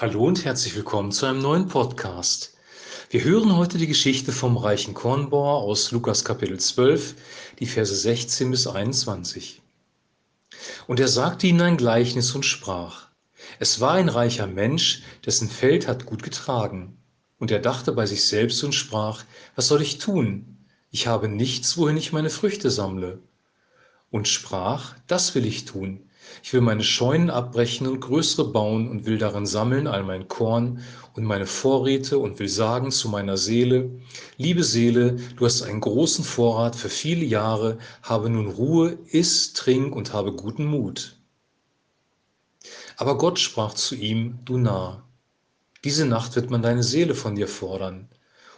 Hallo und herzlich willkommen zu einem neuen Podcast. Wir hören heute die Geschichte vom reichen Kornbauer aus Lukas Kapitel 12, die Verse 16 bis 21. Und er sagte ihnen ein Gleichnis und sprach, es war ein reicher Mensch, dessen Feld hat gut getragen. Und er dachte bei sich selbst und sprach, was soll ich tun? Ich habe nichts, wohin ich meine Früchte sammle. Und sprach, das will ich tun ich will meine Scheunen abbrechen und größere bauen und will darin sammeln all mein Korn und meine Vorräte und will sagen zu meiner Seele, liebe Seele, du hast einen großen Vorrat für viele Jahre, habe nun Ruhe, iss, trink und habe guten Mut. Aber Gott sprach zu ihm, du Narr, diese Nacht wird man deine Seele von dir fordern,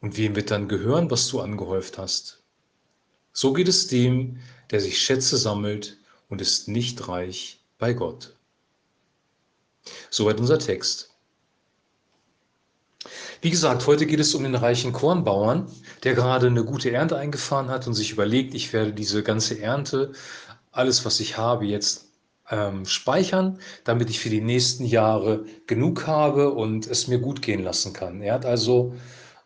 und wem wird dann gehören, was du angehäuft hast? So geht es dem, der sich Schätze sammelt und ist nicht reich bei Gott. Soweit unser Text. Wie gesagt, heute geht es um den reichen Kornbauern, der gerade eine gute Ernte eingefahren hat und sich überlegt, ich werde diese ganze Ernte, alles, was ich habe, jetzt ähm, speichern, damit ich für die nächsten Jahre genug habe und es mir gut gehen lassen kann. Er hat also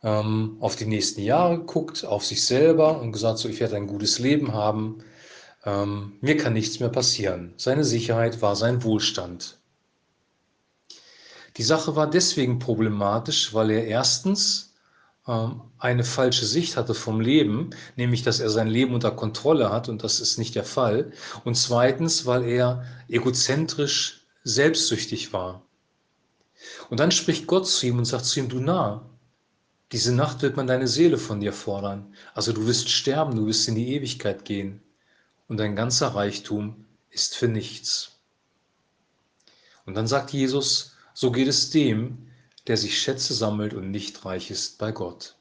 ähm, auf die nächsten Jahre geguckt, auf sich selber und gesagt, so ich werde ein gutes Leben haben ähm, mir kann nichts mehr passieren. Seine Sicherheit war sein Wohlstand. Die Sache war deswegen problematisch, weil er erstens ähm, eine falsche Sicht hatte vom Leben, nämlich dass er sein Leben unter Kontrolle hat und das ist nicht der Fall. Und zweitens, weil er egozentrisch selbstsüchtig war. Und dann spricht Gott zu ihm und sagt zu ihm, du nah, diese Nacht wird man deine Seele von dir fordern. Also du wirst sterben, du wirst in die Ewigkeit gehen und dein ganzer Reichtum ist für nichts. Und dann sagt Jesus, so geht es dem, der sich Schätze sammelt und nicht reich ist bei Gott.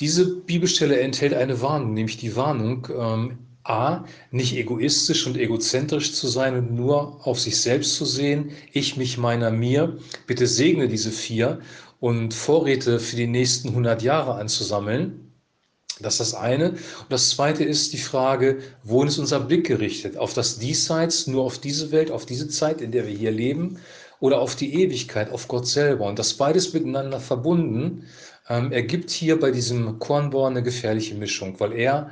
Diese Bibelstelle enthält eine Warnung, nämlich die Warnung, ähm, a, nicht egoistisch und egozentrisch zu sein und nur auf sich selbst zu sehen, ich, mich, meiner, mir. Bitte segne diese vier und Vorräte für die nächsten 100 Jahre anzusammeln. Das ist das eine. Und das zweite ist die Frage, wohin ist unser Blick gerichtet? Auf das Diesseits, nur auf diese Welt, auf diese Zeit, in der wir hier leben, oder auf die Ewigkeit, auf Gott selber? Und das beides miteinander verbunden ähm, ergibt hier bei diesem Kornbauer eine gefährliche Mischung, weil er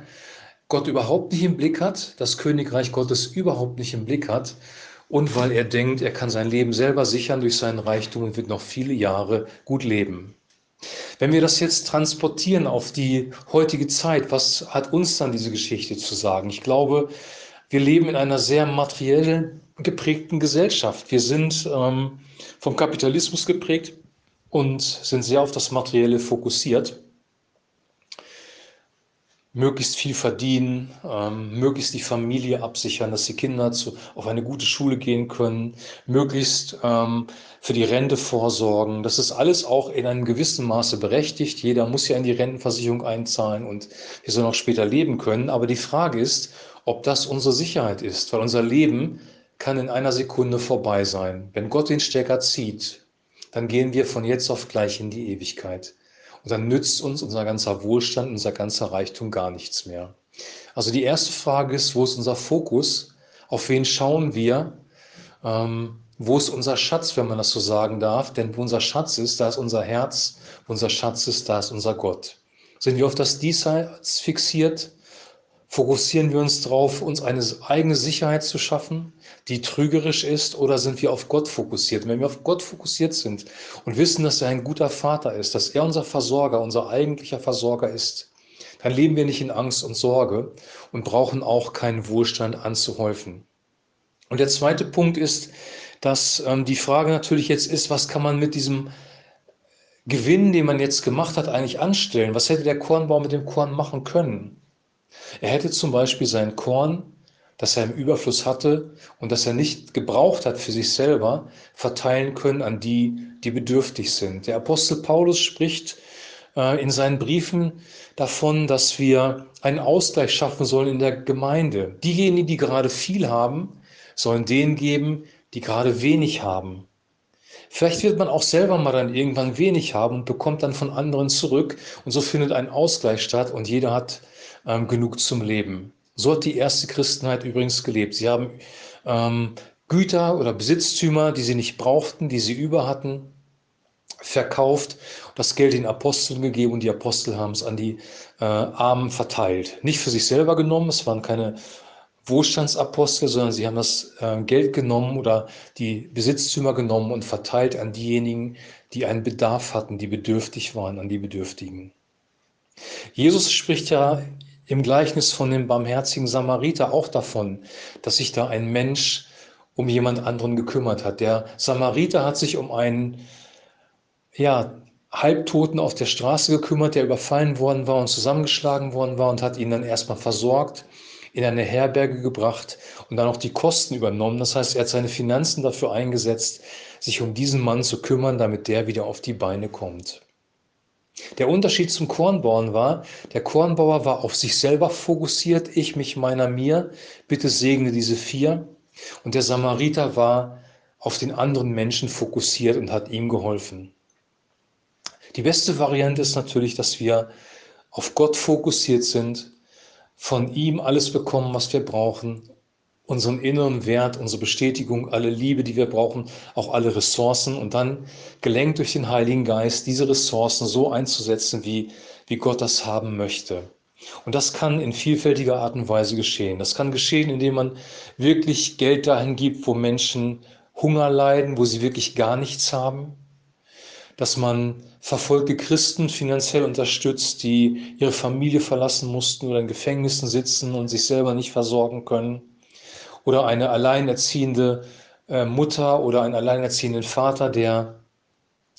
Gott überhaupt nicht im Blick hat, das Königreich Gottes überhaupt nicht im Blick hat und weil er denkt, er kann sein Leben selber sichern durch seinen Reichtum und wird noch viele Jahre gut leben. Wenn wir das jetzt transportieren auf die heutige Zeit, was hat uns dann diese Geschichte zu sagen? Ich glaube, wir leben in einer sehr materiell geprägten Gesellschaft. Wir sind ähm, vom Kapitalismus geprägt und sind sehr auf das Materielle fokussiert möglichst viel verdienen, ähm, möglichst die Familie absichern, dass die Kinder zu, auf eine gute Schule gehen können, möglichst ähm, für die Rente vorsorgen. Das ist alles auch in einem gewissen Maße berechtigt. Jeder muss ja in die Rentenversicherung einzahlen und wir sollen auch später leben können. Aber die Frage ist, ob das unsere Sicherheit ist, weil unser Leben kann in einer Sekunde vorbei sein. Wenn Gott den Stecker zieht, dann gehen wir von jetzt auf gleich in die Ewigkeit. Und dann nützt uns unser ganzer Wohlstand, unser ganzer Reichtum gar nichts mehr. Also die erste Frage ist, wo ist unser Fokus? Auf wen schauen wir? Ähm, wo ist unser Schatz, wenn man das so sagen darf? Denn wo unser Schatz ist, da ist unser Herz. Wo unser Schatz ist, da ist unser Gott. Sind wir auf das Diesseits fixiert? Fokussieren wir uns darauf, uns eine eigene Sicherheit zu schaffen, die trügerisch ist, oder sind wir auf Gott fokussiert? Und wenn wir auf Gott fokussiert sind und wissen, dass er ein guter Vater ist, dass er unser Versorger, unser eigentlicher Versorger ist, dann leben wir nicht in Angst und Sorge und brauchen auch keinen Wohlstand anzuhäufen. Und der zweite Punkt ist, dass ähm, die Frage natürlich jetzt ist, was kann man mit diesem Gewinn, den man jetzt gemacht hat, eigentlich anstellen? Was hätte der Kornbau mit dem Korn machen können? Er hätte zum Beispiel sein Korn, das er im Überfluss hatte und das er nicht gebraucht hat für sich selber, verteilen können an die, die bedürftig sind. Der Apostel Paulus spricht äh, in seinen Briefen davon, dass wir einen Ausgleich schaffen sollen in der Gemeinde. Diejenigen, die gerade viel haben, sollen denen geben, die gerade wenig haben. Vielleicht wird man auch selber mal dann irgendwann wenig haben und bekommt dann von anderen zurück und so findet ein Ausgleich statt und jeder hat ähm, genug zum Leben. So hat die erste Christenheit übrigens gelebt. Sie haben ähm, Güter oder Besitztümer, die sie nicht brauchten, die sie über hatten, verkauft, das Geld den Aposteln gegeben und die Apostel haben es an die äh, Armen verteilt. Nicht für sich selber genommen, es waren keine Wohlstandsapostel, sondern sie haben das äh, Geld genommen oder die Besitztümer genommen und verteilt an diejenigen, die einen Bedarf hatten, die bedürftig waren, an die Bedürftigen. Jesus spricht ja im Gleichnis von dem barmherzigen Samariter auch davon, dass sich da ein Mensch um jemand anderen gekümmert hat. Der Samariter hat sich um einen ja, Halbtoten auf der Straße gekümmert, der überfallen worden war und zusammengeschlagen worden war und hat ihn dann erstmal versorgt, in eine Herberge gebracht und dann auch die Kosten übernommen. Das heißt, er hat seine Finanzen dafür eingesetzt, sich um diesen Mann zu kümmern, damit der wieder auf die Beine kommt. Der Unterschied zum Kornbauern war, der Kornbauer war auf sich selber fokussiert, ich, mich, meiner, mir, bitte segne diese vier. Und der Samariter war auf den anderen Menschen fokussiert und hat ihm geholfen. Die beste Variante ist natürlich, dass wir auf Gott fokussiert sind, von ihm alles bekommen, was wir brauchen, unseren inneren Wert, unsere Bestätigung, alle Liebe, die wir brauchen, auch alle Ressourcen und dann gelenkt durch den Heiligen Geist, diese Ressourcen so einzusetzen, wie, wie Gott das haben möchte. Und das kann in vielfältiger Art und Weise geschehen. Das kann geschehen, indem man wirklich Geld dahin gibt, wo Menschen Hunger leiden, wo sie wirklich gar nichts haben dass man verfolgte Christen finanziell unterstützt, die ihre Familie verlassen mussten oder in Gefängnissen sitzen und sich selber nicht versorgen können. Oder eine alleinerziehende äh, Mutter oder einen alleinerziehenden Vater, der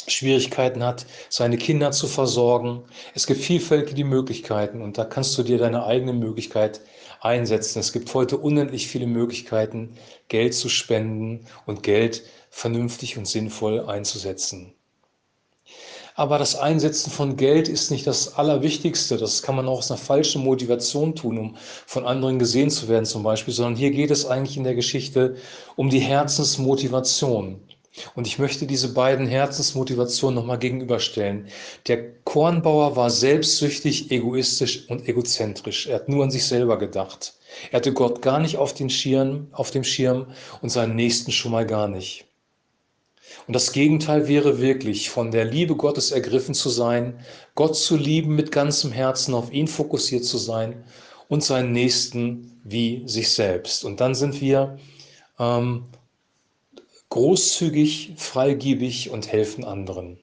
Schwierigkeiten hat, seine Kinder zu versorgen. Es gibt vielfältige Möglichkeiten und da kannst du dir deine eigene Möglichkeit einsetzen. Es gibt heute unendlich viele Möglichkeiten, Geld zu spenden und Geld vernünftig und sinnvoll einzusetzen. Aber das Einsetzen von Geld ist nicht das Allerwichtigste. Das kann man auch aus einer falschen Motivation tun, um von anderen gesehen zu werden zum Beispiel, sondern hier geht es eigentlich in der Geschichte um die Herzensmotivation. Und ich möchte diese beiden Herzensmotivationen nochmal gegenüberstellen. Der Kornbauer war selbstsüchtig, egoistisch und egozentrisch. Er hat nur an sich selber gedacht. Er hatte Gott gar nicht auf, den Schirm, auf dem Schirm und seinen Nächsten schon mal gar nicht. Und das Gegenteil wäre wirklich, von der Liebe Gottes ergriffen zu sein, Gott zu lieben mit ganzem Herzen, auf ihn fokussiert zu sein und seinen Nächsten wie sich selbst. Und dann sind wir ähm, großzügig, freigebig und helfen anderen.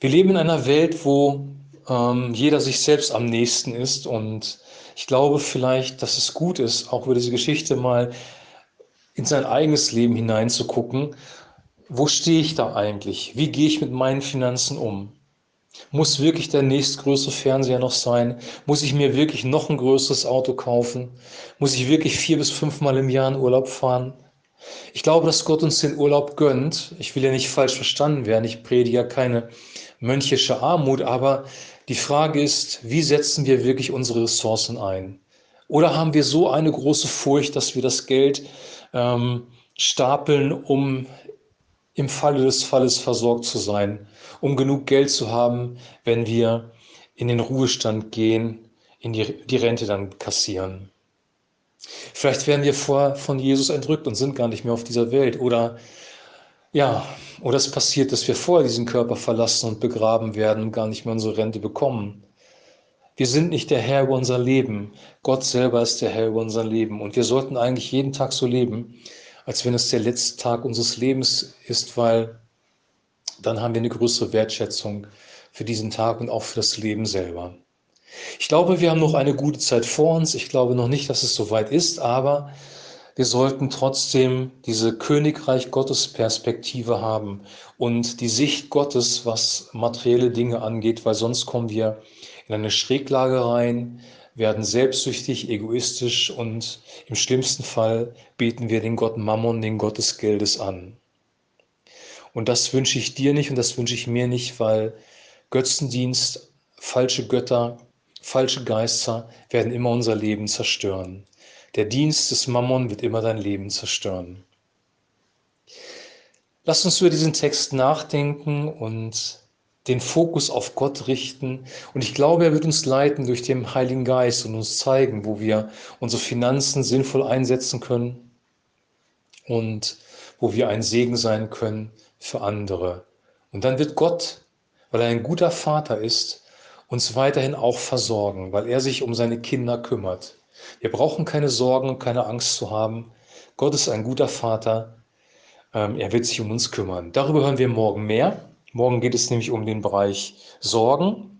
Wir leben in einer Welt, wo ähm, jeder sich selbst am nächsten ist und ich glaube vielleicht, dass es gut ist, auch über diese Geschichte mal in sein eigenes Leben hineinzugucken. Wo stehe ich da eigentlich? Wie gehe ich mit meinen Finanzen um? Muss wirklich der nächstgrößere Fernseher noch sein? Muss ich mir wirklich noch ein größeres Auto kaufen? Muss ich wirklich vier bis fünfmal im Jahr in Urlaub fahren? Ich glaube, dass Gott uns den Urlaub gönnt. Ich will ja nicht falsch verstanden werden. Ich predige ja keine mönchische Armut, aber die Frage ist, wie setzen wir wirklich unsere Ressourcen ein? Oder haben wir so eine große Furcht, dass wir das Geld ähm, stapeln, um im Falle des Falles versorgt zu sein, um genug Geld zu haben, wenn wir in den Ruhestand gehen, in die, die Rente dann kassieren. Vielleicht werden wir vor, von Jesus entrückt und sind gar nicht mehr auf dieser Welt. Oder ja, oder es passiert, dass wir vorher diesen Körper verlassen und begraben werden und gar nicht mehr unsere Rente bekommen. Wir sind nicht der Herr über unser Leben. Gott selber ist der Herr über unser Leben. Und wir sollten eigentlich jeden Tag so leben, als wenn es der letzte Tag unseres Lebens ist, weil dann haben wir eine größere Wertschätzung für diesen Tag und auch für das Leben selber. Ich glaube, wir haben noch eine gute Zeit vor uns. Ich glaube noch nicht, dass es soweit ist, aber wir sollten trotzdem diese Königreich Gottes Perspektive haben und die Sicht Gottes, was materielle Dinge angeht, weil sonst kommen wir in eine Schräglage rein, werden selbstsüchtig, egoistisch und im schlimmsten Fall beten wir den Gott Mammon, den Gott des Geldes an. Und das wünsche ich dir nicht und das wünsche ich mir nicht, weil Götzendienst, falsche Götter, falsche Geister werden immer unser Leben zerstören. Der Dienst des Mammon wird immer dein Leben zerstören. Lass uns über diesen Text nachdenken und den Fokus auf Gott richten. Und ich glaube, er wird uns leiten durch den Heiligen Geist und uns zeigen, wo wir unsere Finanzen sinnvoll einsetzen können, und wo wir ein Segen sein können für andere. Und dann wird Gott, weil er ein guter Vater ist, uns weiterhin auch versorgen, weil er sich um seine Kinder kümmert. Wir brauchen keine Sorgen und keine Angst zu haben. Gott ist ein guter Vater. Ähm, er wird sich um uns kümmern. Darüber hören wir morgen mehr. Morgen geht es nämlich um den Bereich Sorgen.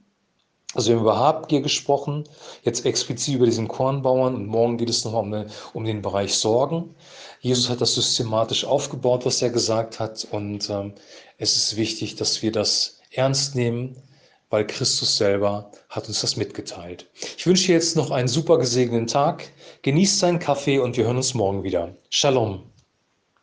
Also wir haben über Habgier gesprochen, jetzt explizit über diesen Kornbauern und morgen geht es nochmal um, um den Bereich Sorgen. Jesus hat das systematisch aufgebaut, was er gesagt hat und ähm, es ist wichtig, dass wir das ernst nehmen, weil Christus selber hat uns das mitgeteilt. Ich wünsche dir jetzt noch einen super gesegneten Tag. Genießt seinen Kaffee und wir hören uns morgen wieder. Shalom.